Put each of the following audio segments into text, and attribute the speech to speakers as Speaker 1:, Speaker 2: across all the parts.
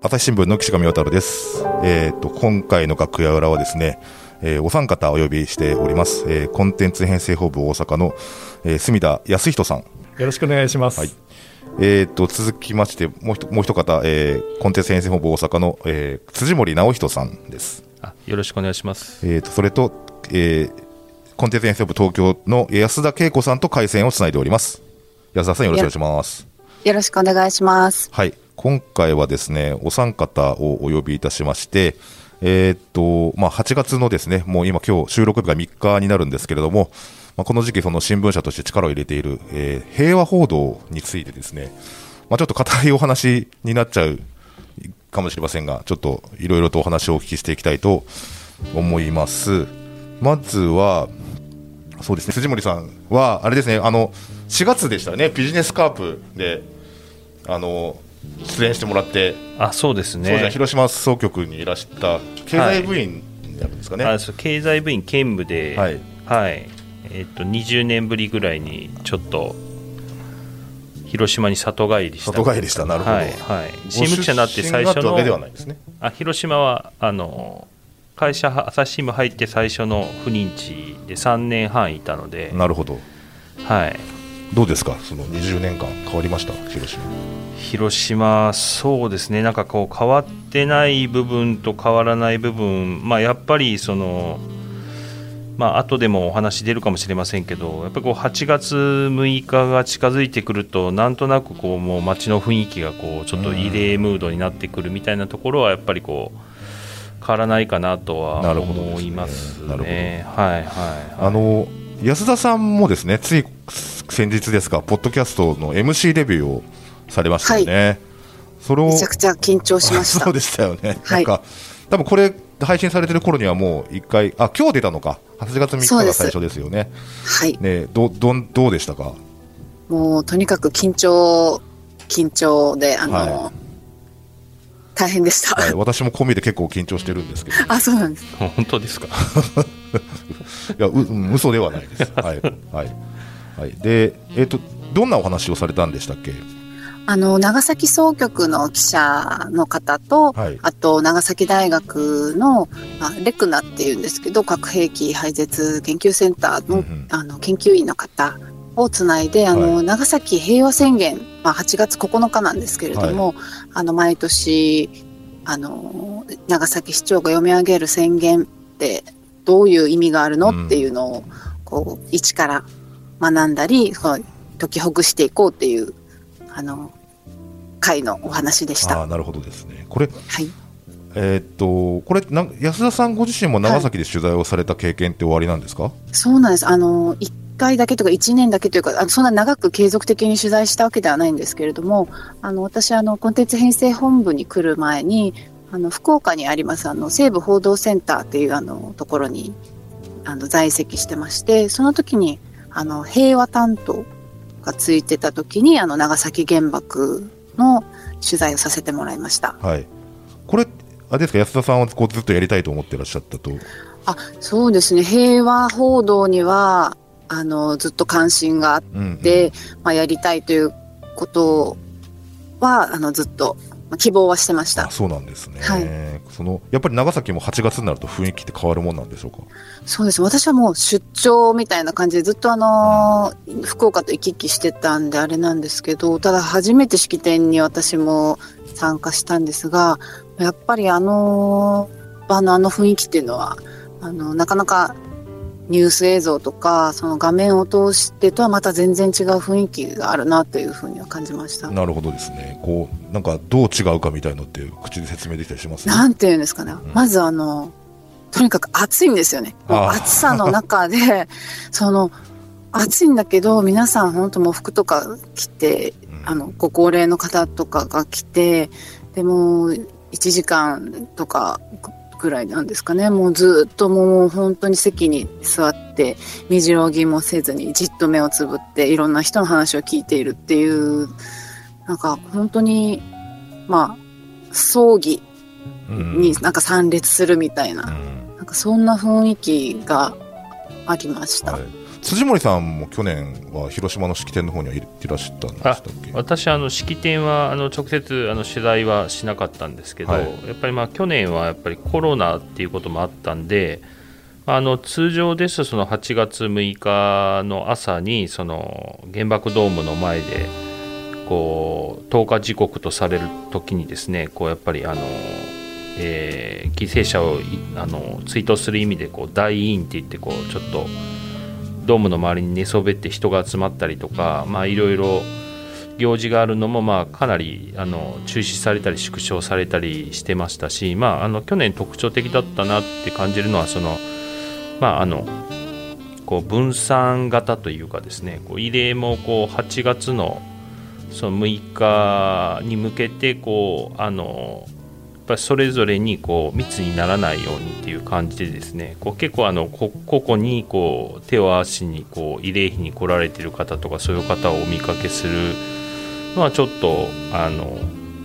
Speaker 1: 朝日新聞の岸上渡です。えっ、と、今回の楽屋裏はですね、えーお三方お呼びしております。えーコンテンツ編成本部大阪の、えー隅田康人さん。
Speaker 2: よろしくお願いします。
Speaker 1: はいえっ、と、続きまして、もう一もう一方、えーコンテンツ編成本部大阪の、えー辻森直人さんです。
Speaker 3: あよろしくお願いします。
Speaker 1: えっ、と、それと、えーコンテンツ編成本部東京の安田恵子さんと回線をつないでおります。安田さんよろしくお願いします。
Speaker 4: よろしくお願いします。
Speaker 1: はい。今回はですね、お三方をお呼びいたしまして、えーっと、まあ、8月のですね、もう今今日収録日が3日になるんですけれども、まあ、この時期その新聞社として力を入れている、えー平和報道についてですね、まあ、ちょっと硬いお話になっちゃうかもしれませんが、ちょっといろいろとお話をお聞きしていきたいと思います。まずは、そうですね、辻森さんは、あれですね、あの、4月でしたね、ビジネスカープで、あの、出演してもらって、
Speaker 3: あそうです
Speaker 1: そうじゃ
Speaker 3: ね。
Speaker 1: 広島総局にいらした経済部員になるんですかね。
Speaker 3: あそう経済部員兼務で、
Speaker 1: は
Speaker 3: はいいえっと20年ぶりぐらいにちょっと広島に里帰りした
Speaker 1: 里帰りしたなるほど
Speaker 3: はいはい、新聞記者になって最初の
Speaker 1: ね。
Speaker 3: あ広島はあの会社朝日新聞入って最初の赴任地で3年半いたので、
Speaker 1: なるほど。
Speaker 3: はい、
Speaker 1: どうですか、その20年間変わりました、広島。
Speaker 3: 広島、そうですね、なんかこう変わってない部分と変わらない部分、まあ、やっぱりその、まあ後でもお話出るかもしれませんけど、やっぱりこう8月6日が近づいてくると、なんとなくこうもう街の雰囲気がこうちょっと異例ムードになってくるみたいなところは、やっぱりこう変わらないかなとは思います
Speaker 1: なるほど。
Speaker 3: ね。はいはい。
Speaker 1: あの安田さんもですね、つい先日ですか、ポッドキャストの MC デビューをされましたよね。それを
Speaker 4: めちゃくちゃ緊張しました
Speaker 1: そう。でしたよね。
Speaker 4: はい
Speaker 1: なんか、多分これ、配信されてる頃にはもう一回、あ、今日出たのか。8月3日が最初ですよね。
Speaker 4: はい。
Speaker 1: ねど、どん、どうでしたか？
Speaker 4: もうとにかく緊張、緊張で、あの、
Speaker 1: は
Speaker 4: 大変でした。
Speaker 1: はい、私も込みで結構緊張してるんですけど。い
Speaker 4: あ、そうなんです。
Speaker 3: 本当ですか？
Speaker 1: や、う、うん嘘ではないです。はい。はい。はい。で、えっ、と、どんなお話をされたんでしたっけ？
Speaker 4: あの、長崎総局の記者の方と、
Speaker 1: はい。
Speaker 4: あと、長崎大学の、あレクナっていうんですけど、核兵器廃絶研究センターの、
Speaker 1: うんうん。
Speaker 4: あの研究員の方をつないで、あの、
Speaker 1: はい。
Speaker 4: 長崎平和宣言、まあ、8月9日なんですけれども、あの、毎年、あの、長崎市長が読み上げる宣言ってどういう意味があるの、
Speaker 1: うん
Speaker 4: っていうのを、こう、一から学んだり、解きほぐしていこうっていう、あの、会のお話でした。
Speaker 1: ああ、なるほどですね。これ、
Speaker 4: はい。
Speaker 1: えーっと、これ安田さんご自身も長崎で取材をされた経験って終わりなんですか、
Speaker 4: そうなんです。あの、1回だけとか1年だけというか、あのそんな長く継続的に取材したわけではないんですけれども、あの、私、あの、コンテンツ編成本部に来る前に、あの、福岡にあります、あの、西部報道センターっていう、あの、ところに、あの、在籍してまして、その時に、あの、平和担当がついてた時に、あの、長崎原爆の取材をさせてもらいました。
Speaker 1: はい。これ、あれですか、安田さんはこうずっとやりたいと思ってらっしゃったと？
Speaker 4: あ、そうですね。平和報道には、あの、ずっと関心があって
Speaker 1: うん、うん
Speaker 4: で、まあ、やりたいということはあのずっとまあ希望はしてました。
Speaker 1: あそうなんですね、
Speaker 4: はい。
Speaker 1: そのやっぱり長崎も8月になると雰囲気って変わるもんなんでしょうか？
Speaker 4: そうです。私はもう出張みたいな感じでずっとあのー福岡と行き来してたんであれなんですけどただ初めて式典に私も参加したんですがやっぱりあの場のあの雰囲気っていうのはあのなかなかニュース映像とかその画面を通してとはまた全然違う雰囲気があるなというふうには感じました。
Speaker 1: なるほどですね。こうなんかどう違うかみたいのって口で説明できたりします？
Speaker 4: なんていうんですかね、まずあの、とにかく暑いんですよね。暑さの中で、その、暑いんだけど、皆さん本当もう服とか着て、あの、ご高齢の方とかが来て、でも、1時間とかぐらいなんですかね。もうずっともう本当に席に座って、身じろぎもせずにじっと目をつぶって、いろんな人の話を聞いているっていう、なんか本当に、まあ、葬儀
Speaker 1: うん
Speaker 4: になんか参列するみたいな、
Speaker 1: うん
Speaker 4: なんかそんな雰囲気がありました。
Speaker 1: はい、辻森さんも去年は広島の式典の方にはいらっしゃったんでしたっけ？
Speaker 3: 私あの式典はあの直接あの取材はしなかったんですけど、はい、やっぱりまあ去年はやっぱりコロナっていうこともあったんであの通常ですとその8月6日の朝にその原爆ドームの前でこう投下時刻とされる時にですねこうやっぱりあの、えー、犠牲者をあの追悼する意味でこう大委員って言ってこうちょっとドームの周りに寝そべって人が集まったりとかいろいろ行事があるのもまあかなりあの中止されたり縮小されたりしてましたし、まあ、あの去年特徴的だったなって感じるのはそのまああのこう分散型というかですねこう慰霊もこう8月のその6日に向けてこうあのぱりそれぞれにこう密にならないようにっていう感じでですねこう結構あの個々にこう手を合わしにこう慰霊碑に来られてる方とかそういう方をお見かけするのはちょっとあの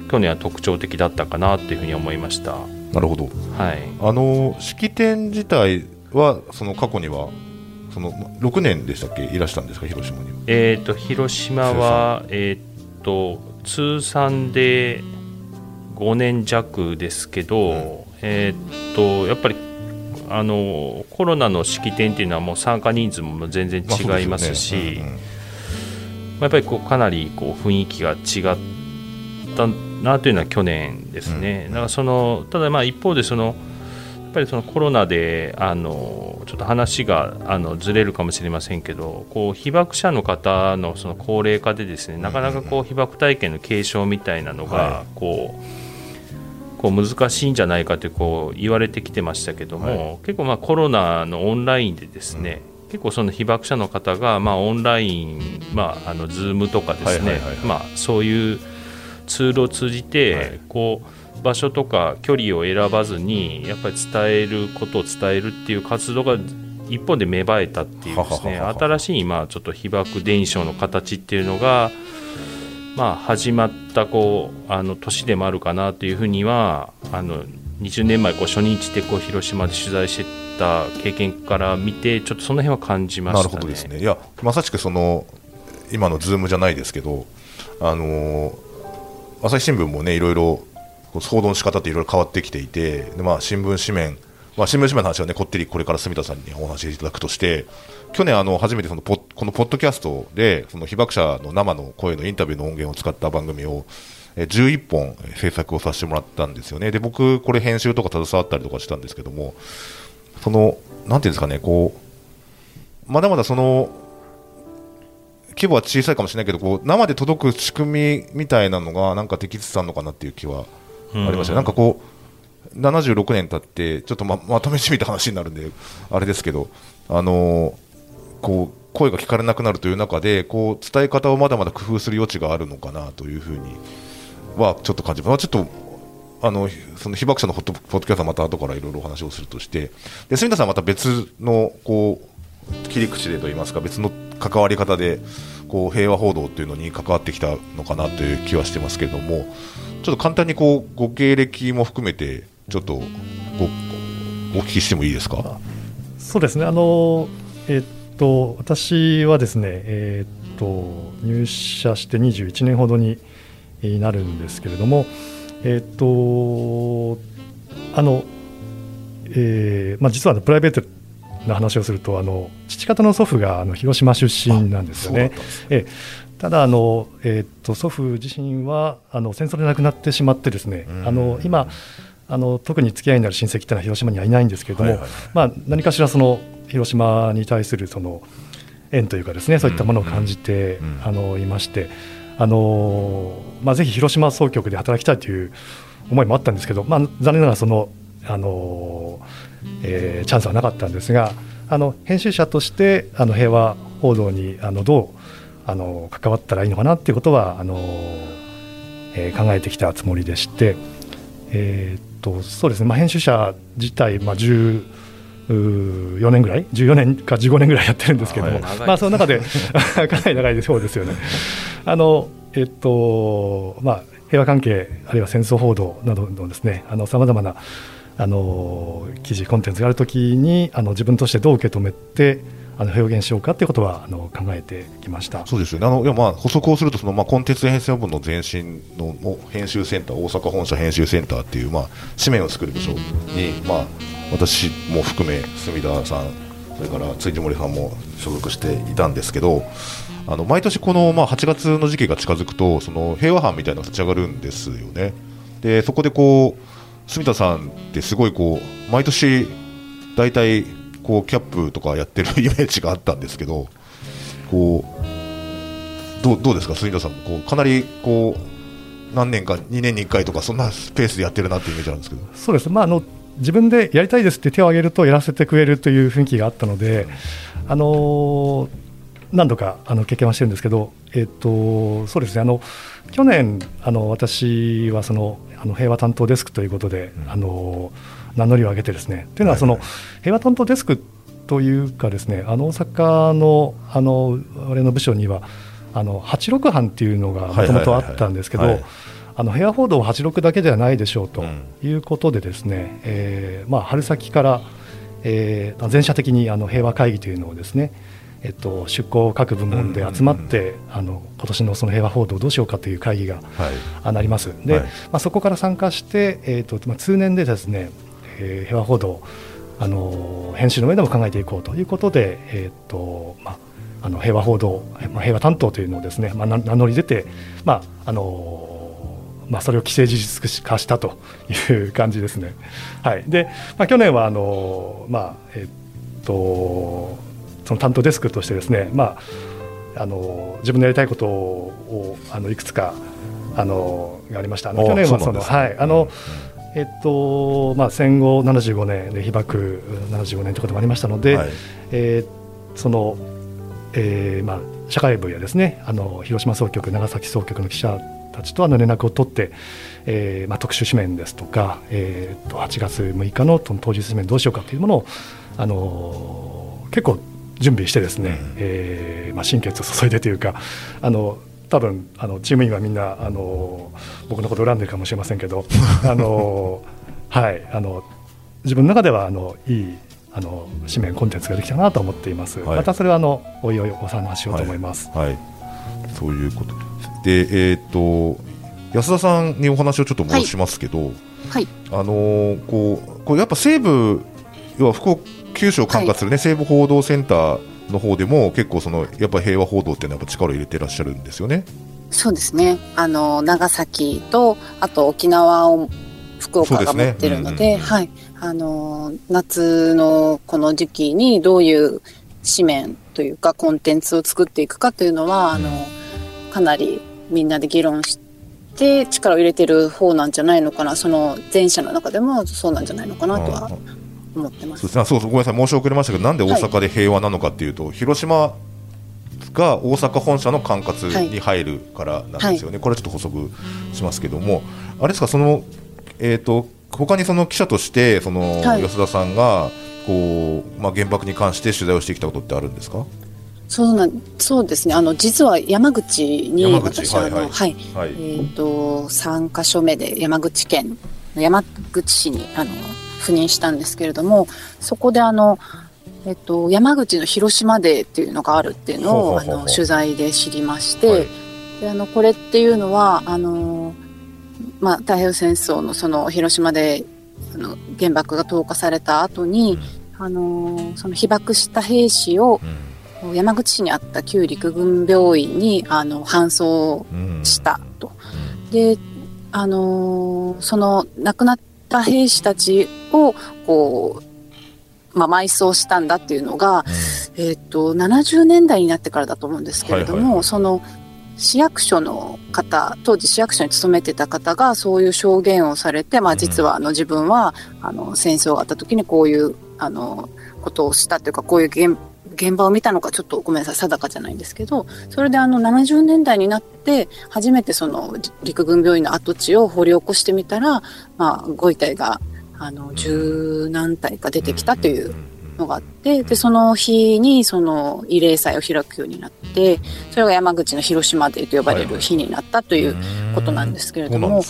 Speaker 3: 去年は特徴的だったかなというふうに思いました。
Speaker 1: なるほど、はい、あの式典自体はその過去にはその6年でしたっけ？いらしたんですか？広島に。
Speaker 3: えっ、と広島はえっ、と通算で5年弱ですけど、うん、えっ、とやっぱりあのコロナの式典っていうのはもう参加人数も全然違いますし、やっぱりこうかなりこう雰囲気が違ったなというのは去年ですね。うん、だからそのただまあ一方でそのぱりそのコロナであのちょっと話があのずれるかもしれませんけどこう被爆者の方のその高齢化でですねなかなかこう被爆体験の継承みたいなのがこう、こう難しいんじゃないかとこう言われてきてましたけども、はい、結構まあコロナのオンラインでですね、うん、結構その被爆者の方がまあオンライン、まあ、あの Zoom とかですねそういうツールを通じてこう、場所とか距離を選ばずにやっぱり伝えることを伝えるっていう活動が一本で芽生えたっていうですね新しいまあちょっと被爆伝承の形っていうのがまあ始まったこうあの年でもあるかなというふうにはあの20年前こう初日でこう広島で取材してた経験から見てちょっとその辺は感じました、ね、
Speaker 1: なるほどですね。いやまさしくその今のズームじゃないですけどあの朝日新聞もねいろいろ報道の仕方っていろいろ変わってきていてで、まあ、新聞紙面、まあ、新聞紙面の話はねこってりこれから住田さんにお話しいただくとして去年あの初めてそのポこのポッドキャストでその被爆者の生の声のインタビューの音源を使った番組を11本制作をさせてもらったんですよね。で僕これ編集とか携わったりとかしたんですけどもそのなんていうんですかねこうまだまだその規模は小さいかもしれないけどこう生で届く仕組みみたいなのがなんかできつつあるのかなっていう気はありました、なんかこう76年経ってちょっとままとめてみた話になるんであれですけどあのこう声が聞かれなくなるという中でこう伝え方をまだまだ工夫する余地があるのかなというふうにはちょっと感じます、まあ、ちょっとあのその被爆者のポッドキャストはまた後からいろいろお話をするとしてで住田さんはまた別のこう切り口でといいますか別の関わり方でこう平和報道っていうのに関わってきたのかなという気はしてますけれどもちょっと簡単にこうご経歴も含めてちょっとごお聞きしてもいいですか？
Speaker 2: そうですね。あの、えっと私はですね、えっと入社して21年ほどになるんですけれども、えっとあの、えーまあ、実はプライベートな話をするとあの父方の祖父があの広島出身なんですよね。えただあの、えー、っと祖父自身はあの戦争で亡くなってしまってですね、あの今あの特に付き合いになる親戚っていうのは広島にはいないんですけれども、まあ、何かしらその広島に対するその縁というかですねそういったものを感じて、あのいまして。あのまあ、ぜひ広島総局で働きたいという思いもあったんですけど、まあ、残念ながらその、あのえー、チャンスはなかったんですがあの編集者としてあの平和報道にあのどうあの関わったらいいのかなっていうことはあの、えー、考えてきたつもりでして、えー、っとそうですね、まあ、編集者自体、まあ、14年ぐらい14年か15年ぐらいやってるんですけども、まあ、その中で かなり長いそうですよね。あのえっとまあ、平和関係あるいは戦争報道などのですねさまざまなあの記事コンテンツがあるときにあの自分としてどう受け止めてあの表現しようかということはあの考えてきました。
Speaker 1: そうですよね。あのいやまあ補足をするとその、まあ、コンテンツ編成部の前身のの編集センター大阪本社編集センターっていう、まあ、紙面を作る部署に、まあ、私も含め隅田さんそれから辻森さんも所属していたんですけどあの毎年この、まあ、8月の時期が近づくとその平和班みたいなのが立ち上がるんですよね。でそこでこう住田さんってすごいこう毎年大体こうキャップとかやってるイメージがあったんですけどこうどうどうですか、住田さんこうかなりこう何年か2年に1回とかそんなペースでやってるなっていうイメージなんですけど。
Speaker 2: そうです、まあ、あの自分でやりたいですって手を挙げるとやらせてくれるという雰囲気があったので、あのー、何度かあの経験はしてるんですけど、えっと、そうですね。あの去年あの私はそのあの平和担当デスクということで、あの名乗りを上げてですねというのはその、平和担当デスクというかですねあの大阪のあの我々の部署にはあの86班っていうのがもともとあったんですけど。あの平和報道86だけではないでしょうということでですね、うん、えー、まあ、春先から、えー、全社的にあの平和会議というのをですね、えっと、出向各部門で集まって、あの今年のその平和報道をどうしようかという会議が、はい、なります。で、はい、まあ、そこから参加して、えっとまあ、通年でですね、えー、平和報道あの編集の上でも考えていこうということで、えっとまあ、あの平和報道、まあ、平和担当というのをですね、まあ、名乗り出て、まああのまあ、それを既成事実化したという感じですね。はい、で、まあ、去年はあの、まあえっとその担当デスクとしてですね、まあ、あの自分のやりたいことをあのいくつかあのがありました。去年はそのはいあの、えっとまあ、戦後75年で被爆75年ということもありましたので、はい、えー、その、えーまあ、社会部やですねあの広島総局長崎総局の記者たちとあの連絡を取って、えーまあ、特殊紙面ですとか、えー、と8月6日の当日紙面どうしようかというものを、あのー、結構準備してですね、うん、えー、まあ、心血を注いでというかあの多分あのチーム員はみんなあの僕のこと恨んでるかもしれませんけど あの、はい、あの自分の中ではあのいいあの紙面コンテンツができたなと思っています。はい、またそれはあのおいおいお話しようと思います。
Speaker 1: はい、はい、そういうことで、えーと、安田さんにお話をちょっと戻しますけど、
Speaker 4: はい、
Speaker 1: あのー、こうこうやっぱ西部要は福岡九州を管轄するね、はい、西部報道センターの方でも結構そのやっぱ平和報道っていうのはやっぱ力を入れていらっしゃるんですよね。
Speaker 4: そうですね。あの長崎とあと沖縄を福岡が持ってるので、はい。あの夏のこの時期にどういう紙面というかコンテンツを作っていくかというのは、あのかなりみんなで議論して力を入れてる方なんじゃないのかな。その前者の中でもそうなんじゃないのかなとは思ってます。
Speaker 1: そうそうごめんなさい。申し遅れましたけどなんで大阪で平和なのかっていうと、はい、広島が大阪本社の管轄に入るからなんですよね、はい、これちょっと補足しますけども、あれですか、その、えーと、他にその記者として、その、はい、安田さんがこう、まあ、原爆に関して取材をしてきたことってあるんですか？
Speaker 4: そうなんそうですね。あの実は山口に私はい、はい。はい、えーと、と3か所目で山口県の山口市にあの赴任したんですけれどもそこであの、えっと、山口の広島デーっていうのがあるっていうのをあの取材で知りまして、はい、であのこれっていうのはあの、まあ、太平洋戦争のその広島であの原爆が投下された後に、うん、あのその被爆した兵士を、うん、山口市にあった旧陸軍病院にあの搬送したと。うん、であのその亡くなったった兵士たちをこう、まあ、埋葬したんだっていうのが、うん、えっ、と70年代になってからだと思うんですけれども、はいはいはい、その市役所の方当時市役所に勤めてた方がそういう証言をされて、まあ、実はあの自分はあの戦争があった時にこういうあのことをしたというかこういう現現場を見たのかちょっとごめんなさい定かじゃないんですけどそれであの70年代になって初めてその陸軍病院の跡地を掘り起こしてみたら、まあ、ご遺体があの十何体か出てきたというのがあってでその日にその慰霊祭を開くようになってそれが山口の広島デーと呼ばれる日になったということなんですけれども。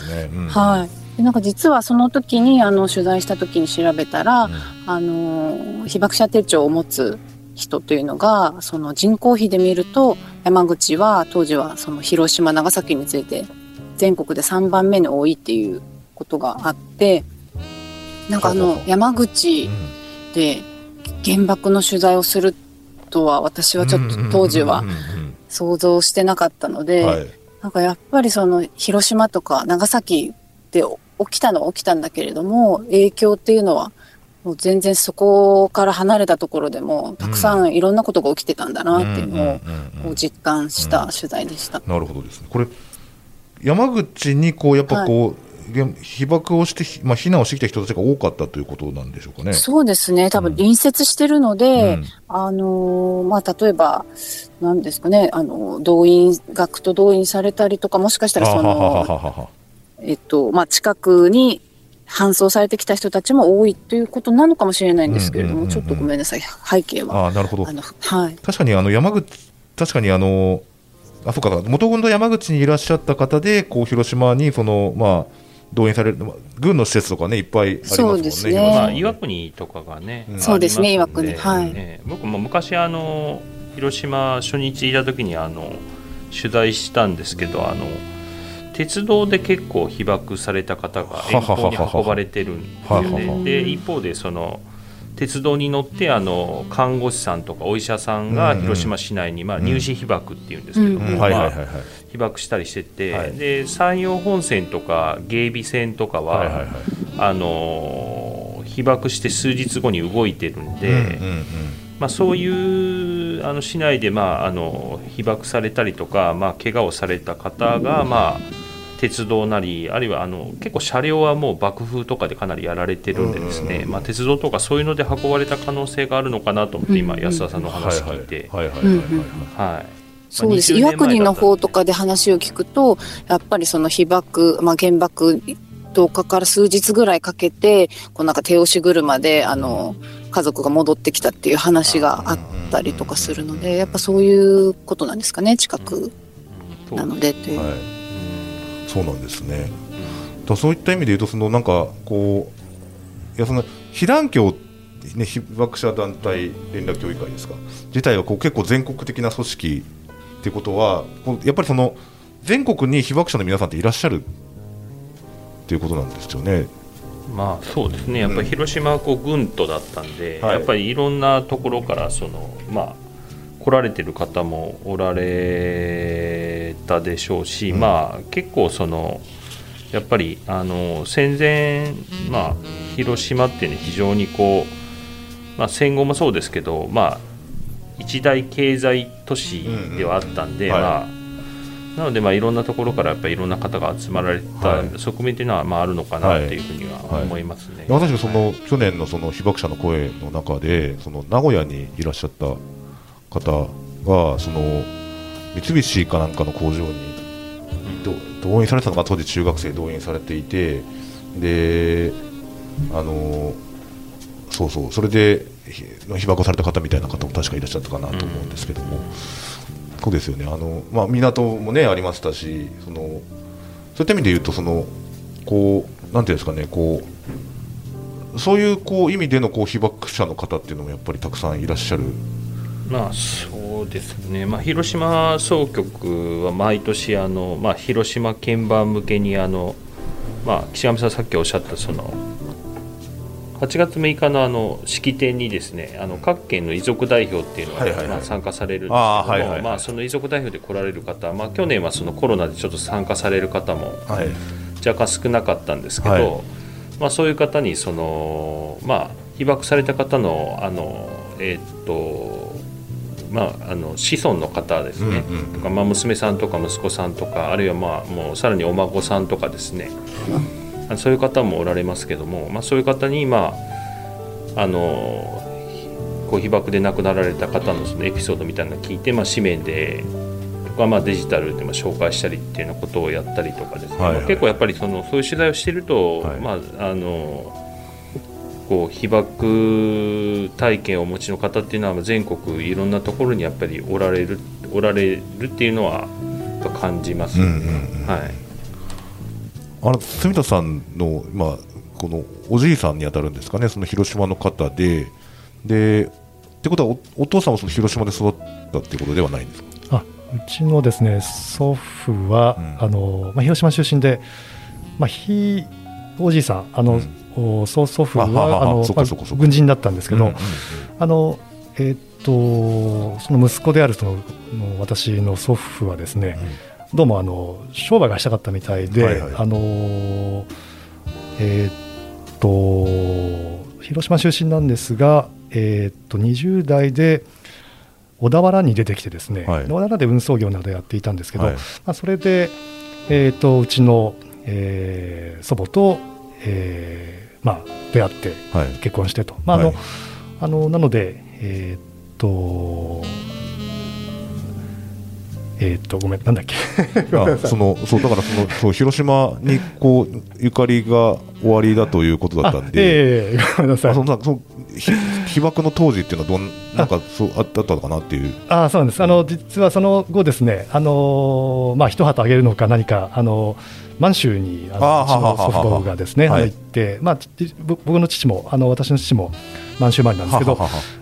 Speaker 4: はい。でなんか実はその時にあの取材した時に調べたら、うん、あの被爆者手帳を持つ人というのがその人口比で見ると山口は当時はその広島長崎について全国で3番目に多いっていうことがあってなんかあの山口で原爆の取材をするとは私はちょっと当時は想像してなかったので、はい、なんかやっぱりその広島とか長崎で起きたのは起きたんだけれども影響っていうのはもう全然そこから離れたところでもたくさんいろんなことが起きてたんだなっていうのを実感した取材でした。
Speaker 1: なるほどですね。これ山口にこうやっぱこう、はい。被爆をして、まあ、避難をしてきた人たちが多かったということなんでしょうかね。
Speaker 4: そうですね、多分隣接してるので、うん、あのまあ、例えば、なんですかね、あの動員、学徒動員されたりとか、もしかしたらその、えっとまあ、近くに搬送されてきた人たちも多いということなのかもしれないんですけれども、ちょっとごめんなさい、背景は。
Speaker 1: あなるほど。はい、確かにあの山口確かにあのあそうか。元々山口にいらっしゃった方でこう広島にその、まあ、動員される、軍の施設とかね、いっぱいありますもんね、
Speaker 3: ね。まあ、岩国とかがね、
Speaker 4: うん、そうですね、岩国、はい、
Speaker 3: ね、僕も昔あの、広島初日いた時にあに取材したんですけど、あの鉄道で結構被爆された方が遠方に運ばれてるんですよね。で一方でその鉄道に乗ってあの看護師さんとかお医者さんが広島市内に、まあ、入試被爆っていうんですけども被爆したりしてて、はい、で山陽本線とか芸備線とかは,、はいはいはい、あの被爆して数日後に動いてるんで、うんうんうん、まあ、そういうあの市内で、まあ、あの被爆されたりとか、まあ怪我をされた方が、まあ鉄道なりあるいはあの結構車両はもう爆風とかでかなりやられてるんでですね、まあ、鉄道とかそういうので運ばれた可能性があるのかなと思って今安田さんの話聞いて。
Speaker 4: そうです。岩国の方とかで話を聞くと、やっぱりその被爆、まあ、原爆投下から数日ぐらいかけて、こうなんか手押し車で、あの、家族が戻ってきたっていう話があったりとかするので、やっぱそういうことなんですかね、近くなのでという。はい
Speaker 1: そうなんですね。だそういった意味で言うとそのなんかこういやその被団協ね被爆者団体連絡協議会ですか。自体はこう結構全国的な組織っていうことはやっぱりその全国に被爆者の皆さんっていらっしゃるっていうことなんですよね。
Speaker 3: まあそうですね、やっぱり広島はこう軍都だったんで、うん。やっぱりいろんなところからその、まあ、来られてる方もおられたでしょうし、うん、まあ結構そのやっぱりあの戦前、まあ、広島っていうのは非常にこう、まあ、戦後もそうですけど、まあ、一大経済都市ではあったんで、うんうんはい、まあ、なので、まあ、いろんなところからやっぱりいろんな方が集まられた側面というのは、まあ、あるのかなとい。うふうには思いますね、
Speaker 1: はいはい、その、去年のその被爆者の声の中でその名古屋にいらっしゃった方がその三菱かなんかの工場に動員されたのが当時中学生動員されていてであのそうそうそれで被爆された方みたいな方も確かいらっしゃったかなと思うんですけども、うん、そうですよね。あの、まあ、港もねありましたしそのそういった意味で言うとそのこうなんていうんですかねこうそういうこう意味でのこう被爆者の方っていうのもやっぱりたくさんいらっしゃる。
Speaker 3: まあそうですね、まあ、広島総局は毎年あの、まあ、広島鍵盤向けにあの、まあ、岸上さんさっきおっしゃったその8月6日のあの式典にですねあの各県の遺族代表っていうのが、まあ、参加されるんですけども、まあ、その遺族代表で来られる方、まあ、去年はそのコロナでちょっと参加される方も若干少なかったんですけど、はい、まあ、そういう方にその、まあ、被爆された方のあの、えー、っとまあ、あの子孫の方ですね、うんうん、とかまあ、娘さんとか息子さんとかあるいはまあもうさらにお孫さんとかですね、うん、そういう方もおられますけども、まあ、そういう方に、まあ、あのこう被爆で亡くなられた方のそのエピソードみたいなのを聞いて、まあ、紙面でとか、まあ、デジタルでも紹介したりっていうようなことをやったりとかですね、はいはい、結構やっぱりそのそういう取材をしていると、はい、まああのこう被爆体験をお持ちの方っていうのは全国いろんなところにやっぱりおられるおられるっていうのは感じます。よね。うんうん、はい。
Speaker 1: あの住田さんのまあこのおじいさんにあたるんですかね、その広島の方で、でってことはお、お父さんはその広島で育ったっていうことではないんですか？
Speaker 2: あうちのですね祖父は、
Speaker 1: うん。
Speaker 2: あのまあ、広島出身で、まあ、ひおじいさん、あのお曽祖父は
Speaker 1: あ
Speaker 2: の軍人だったんですけど、
Speaker 1: うんうんうん。
Speaker 2: あのえーっとその息子であるそのの私の祖父はですね、どうもあの商売がしたかったみたいで、
Speaker 1: はいはい。
Speaker 2: あのーえーっと広島出身なんですが、えーっと20代で小田原に出てきてですね、
Speaker 1: はい。
Speaker 2: 小田原で運送業などやっていたんですけど、
Speaker 1: はい。
Speaker 2: まあ、それで、えーっとうちの、えー祖母と、えーまあ、出会って
Speaker 1: はい
Speaker 2: 結婚してと。まああの
Speaker 1: はい
Speaker 2: あのなので、えーっと、えーっと、ごめん、なんだっけ、
Speaker 1: そのそうだからそのそう広島にこうゆかりが終わりだということだったん
Speaker 2: あ
Speaker 1: で、
Speaker 2: ええごめんなさい
Speaker 1: あそ。のそのひ被爆の当時っていうのはどんなんかそうあったのかなっていう。
Speaker 2: あそうなんです。あの実はその後ですね、あのまあ一旗あげるのか何かあの満州にあのうちの祖父母がですね、行って、まあ僕の父もあの私の父も満州生まれなんですけど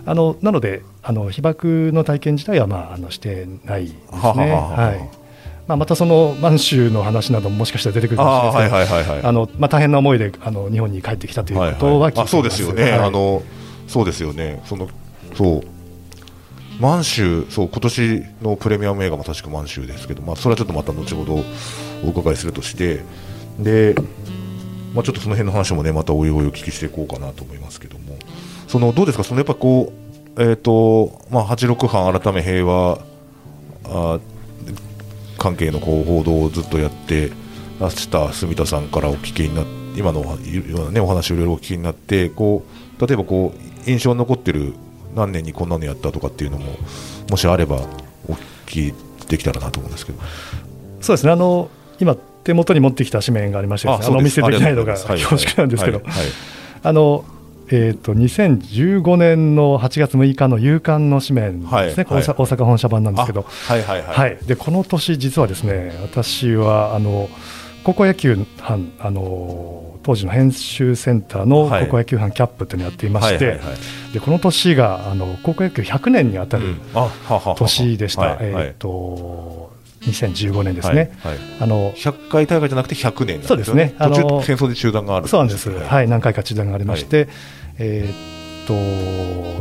Speaker 2: あのなのであの被爆の体験自体はまああのしてないですね。
Speaker 1: は
Speaker 2: い。まあまたその満州の話などももしかしたら出てくるかもしれ
Speaker 1: あ
Speaker 2: ないですけど、
Speaker 1: あ
Speaker 2: のまあ大変な思いであの日本に帰ってきたということは聞いています。
Speaker 1: あそうですよね、
Speaker 2: はい。
Speaker 1: あのそうですよね、そのそう満州、そう今年のプレミアム映画も確か満州ですけど、まあ、それはちょっとまた後ほどお伺いするとして、でまあ、ちょっとその辺の話もね、またおいおいお聞きしていこうかなと思いますけども、そのどうですか、そのやっぱこう、えーとまあ、86班改め平和あ関係のこう報道をずっとやってらした住田さんからお聞きになって今のおような、ね、お話をいろいろお聞きになってこう例えばこう印象に残ってる何年にこんなのやったとかっていうのももしあればお聞きできたらなと思うんですけど。
Speaker 2: そうですね、あの今、手元に持ってきた紙面がありましてあのお見せできないのが恐縮なんですけど、あのえー、と2015年の8月6日の夕刊の紙面ですね、
Speaker 1: はいはい。
Speaker 2: 大阪本社版なんですけど、
Speaker 1: あはいはいはい、
Speaker 2: はい、でこの年、実はですね私はあの高校野球班あの当時の編集センターの
Speaker 1: はい。
Speaker 2: 高校野球班キャップというのをやっていまして、
Speaker 1: はいはいはい
Speaker 2: でこの年があの高校野球100年にあたる年でした、
Speaker 1: はいはい。
Speaker 2: えー、と2015年ですね。
Speaker 1: はいはい。
Speaker 2: あの
Speaker 1: 100回大会じゃなくて100年なん
Speaker 2: そうですね。
Speaker 1: 途中
Speaker 2: あの
Speaker 1: 戦争で中断がある
Speaker 2: そうなんです、はい、何回か中断がありまして、えーっ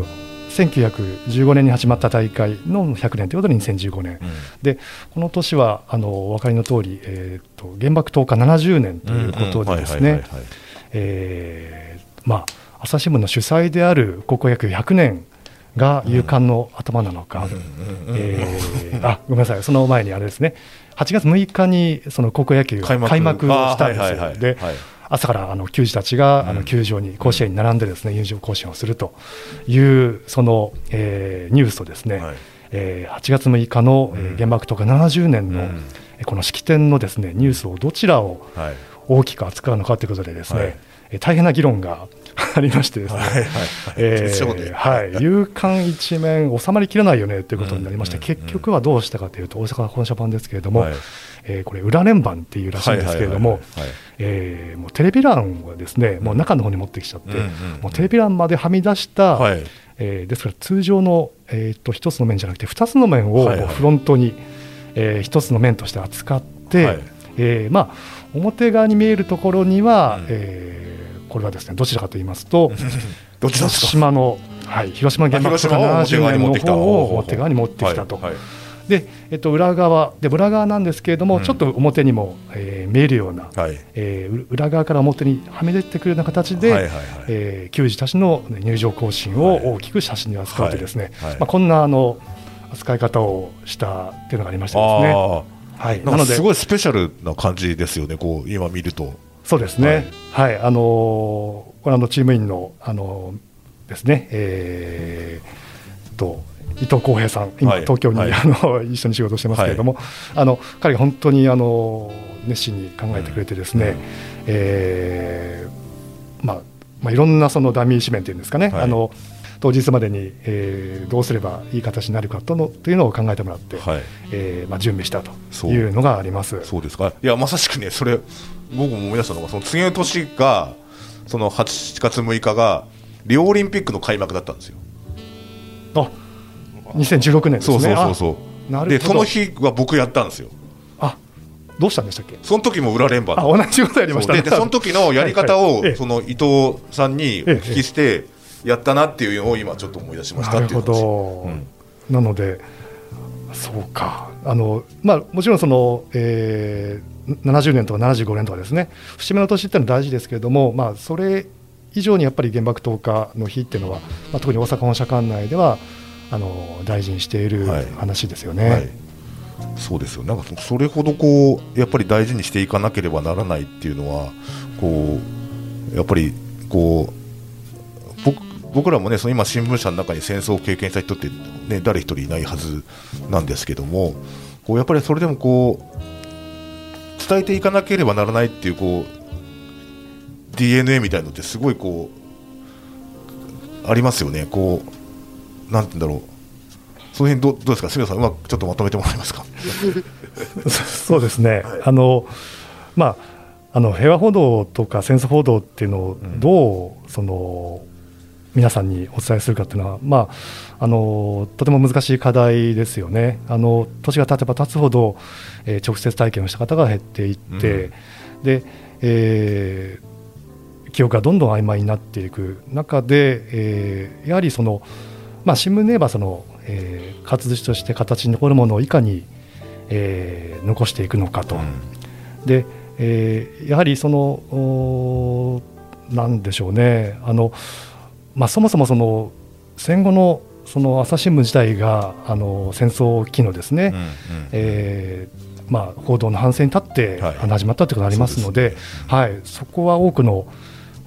Speaker 2: と1915年に始まった大会の100年ということで2015年、
Speaker 1: うん。
Speaker 2: でこの年はあのお分かりの通り、えーっと原爆投下70年ということでですね。まあ朝日新聞の主催である高校野球100年が夕刊の頭なのか、えーあごめんなさい、その前にあれですね、8月6日にその高校野球が
Speaker 1: 開幕
Speaker 2: 開幕をしたんですよ。朝からあの球児たちがあ
Speaker 1: うん。
Speaker 2: の球場に、甲子園に並んでですね、入場行進をするという、その、えーニュースとですね、
Speaker 1: はい。
Speaker 2: えー8月6日の、え原爆とか70年の、この式典のですねニュースをどちらを
Speaker 1: はい。
Speaker 2: 大きく扱うのかということでですね、大変な議論が ありましてですね、夕刊 一面収まりきらないよねということになりまして、
Speaker 1: うんうんうん。
Speaker 2: 結局はどうしたかというと大阪本社版ですけれども、
Speaker 1: はい
Speaker 2: えーこれ裏連番っていうらしいんですけれどももうテレビ欄はですねもう中の方に持ってきちゃって、
Speaker 1: うんうんうん。
Speaker 2: もうテレビ欄まではみ出した、
Speaker 1: はい。
Speaker 2: えーですから通常の、えー、と1つの面じゃなくて2つの面を
Speaker 1: はいはい。
Speaker 2: フロントに、え1つの面として扱って、
Speaker 1: はい。
Speaker 2: えーまあ、表側に見えるところには、
Speaker 1: うん。
Speaker 2: えーこれはですねどちらかと言いますと広
Speaker 1: どっちですか？
Speaker 2: 島の、はい、広島原爆とか
Speaker 1: あ広島を
Speaker 2: 70年の方を表側に持ってきたと。
Speaker 1: はいはい
Speaker 2: で、えっと、裏側で裏側なんですけれども、
Speaker 1: うん。
Speaker 2: ちょっと表にも、えー見えるような、
Speaker 1: はい。
Speaker 2: えーう裏側から表にはみ出てくるような形で、
Speaker 1: はいはいはい。
Speaker 2: えー球児たちの入場行進を大きく写真に扱うというですね、
Speaker 1: はい。はい。
Speaker 2: まあ、こんなあの扱い方をしたっていうのがありましてですね。
Speaker 1: あ
Speaker 2: はい、
Speaker 1: あな
Speaker 2: のです
Speaker 1: ごいスペシャルな感じですよねこう今見ると。
Speaker 2: そうですね、はい。あのーこれあのチーム員の、あのーですね、えーと伊藤浩平さん、今、
Speaker 1: はい。
Speaker 2: 東京に、
Speaker 1: はい。
Speaker 2: あの 一緒に仕事してますけれども、あの彼が本当にあの熱心に考えてくれて、ですね、
Speaker 1: うん。
Speaker 2: えーまあまあ、いろんなそのダミー紙面というんですかね、
Speaker 1: はい。
Speaker 2: あの当日までに、えーどうすればいい形になるかとのというのを考えてもらって、
Speaker 1: はい。
Speaker 2: えーまあ、準備したというのがあります。
Speaker 1: そうですか。いやまさしくねそれ僕も思い出したのがその次の年がその8月6日がリオオリンピックの開幕だったんですよ。
Speaker 2: あ2016年です
Speaker 1: そう
Speaker 2: ね。
Speaker 1: そうそうそう。
Speaker 2: あなるほど。
Speaker 1: でその日は僕やったんですよ。
Speaker 2: あどうしたんでしたっけ？
Speaker 1: その時も裏連番
Speaker 2: あ同じことやりましたね。
Speaker 1: ででその時のやり方を、
Speaker 2: はいはいええ
Speaker 1: その伊藤さんにお聞きして、やったなっていうのを今ちょっと思い出しました
Speaker 2: なる
Speaker 1: っていう話
Speaker 2: ほど、なので、そうか、あのまあ、もちろんその、えー、70年とか75年とかですね、節目の年っていうのは大事ですけれども、まあ、それ以上にやっぱり原爆投下の日っていうのは、まあ、特に大阪本社管内ではあの大事にしている
Speaker 1: はい。
Speaker 2: 話ですよね。
Speaker 1: はい、そうですよ。なんかそそれほどこうやっぱり大事にしていかなければならないっていうのはこうやっぱりこう僕僕らもねその今新聞社の中に戦争を経験した人って、ね、誰一人いないはずなんですけどもこうやっぱりそれでもこう伝えていかなければならないっていうこう DNA みたいなのってすごいこうありますよね。こうなんて言うんだろう。その辺どうどうですか、杉野さん、うまくちょっとまとめてもらえますか？
Speaker 2: そうですね、あのまあ、あの平和報道とか戦争報道っていうのをどう、その皆さんにお伝えするかっていうのは、まあ、あのとても難しい課題ですよね。あの年が経てば経つほど、えー直接体験をした方が減っていって、でえー記憶がどんどん曖昧になっていく中で、えーやはりその、まあ、新聞で言えばその、えー活字として形に残るものをいかに、えー残していくのかと。で、えーやはりそのなんでしょうね。あの、まあ、そもそもその戦後のその朝日新聞自体があの戦争期のですね、えーまあ、報道の反省に立って、始まったということがありますので
Speaker 1: そね。
Speaker 2: はい、そこは多くの、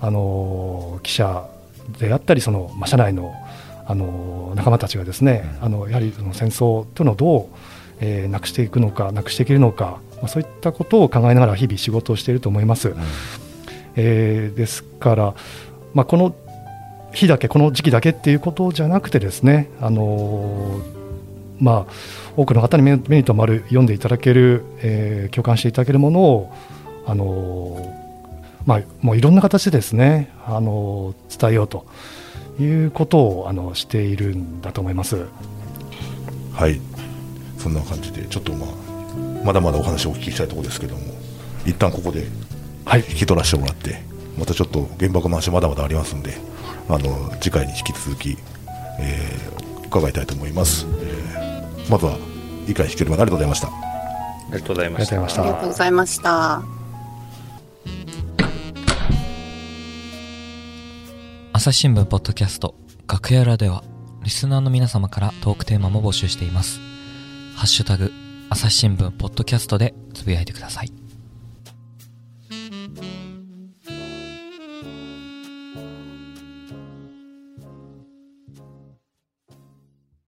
Speaker 2: あの記者であったりその、まあ、社内の、あの仲間たちがですね、あのやはりその戦争というのをどう、えーなくしていくのかなくしていけるのか、まあ、そういったことを考えながら日々仕事をしていると思います。えーですから、まあ、この日だけこの時期だけっていうことじゃなくてですね、あのーまあ、多くの方に目目に留まる読んでいただける、えー共感していただけるものを、あのーまあ、もういろんな形でですね、あのー伝えようということをあのしているんだと思います。
Speaker 1: はい、そんな感じで、ちょっとまあ、まだまだお話をお聞きしたいところですけども、一旦ここで
Speaker 2: はい、
Speaker 1: 引き取らせてもらって、またちょっと原爆の話、まだまだありますんで、あの次回に引き続き、えー伺いたいと思います。えーまずは、理解してくれるまで。
Speaker 3: ありがとうございました
Speaker 2: ありがとうございました
Speaker 4: ありがとうございました。
Speaker 5: 朝日新聞ポッドキャスト楽屋裏ではリスナーの皆様からトークテーマも募集しています。ハッシュタグ朝日新聞ポッドキャストでつぶやいてください。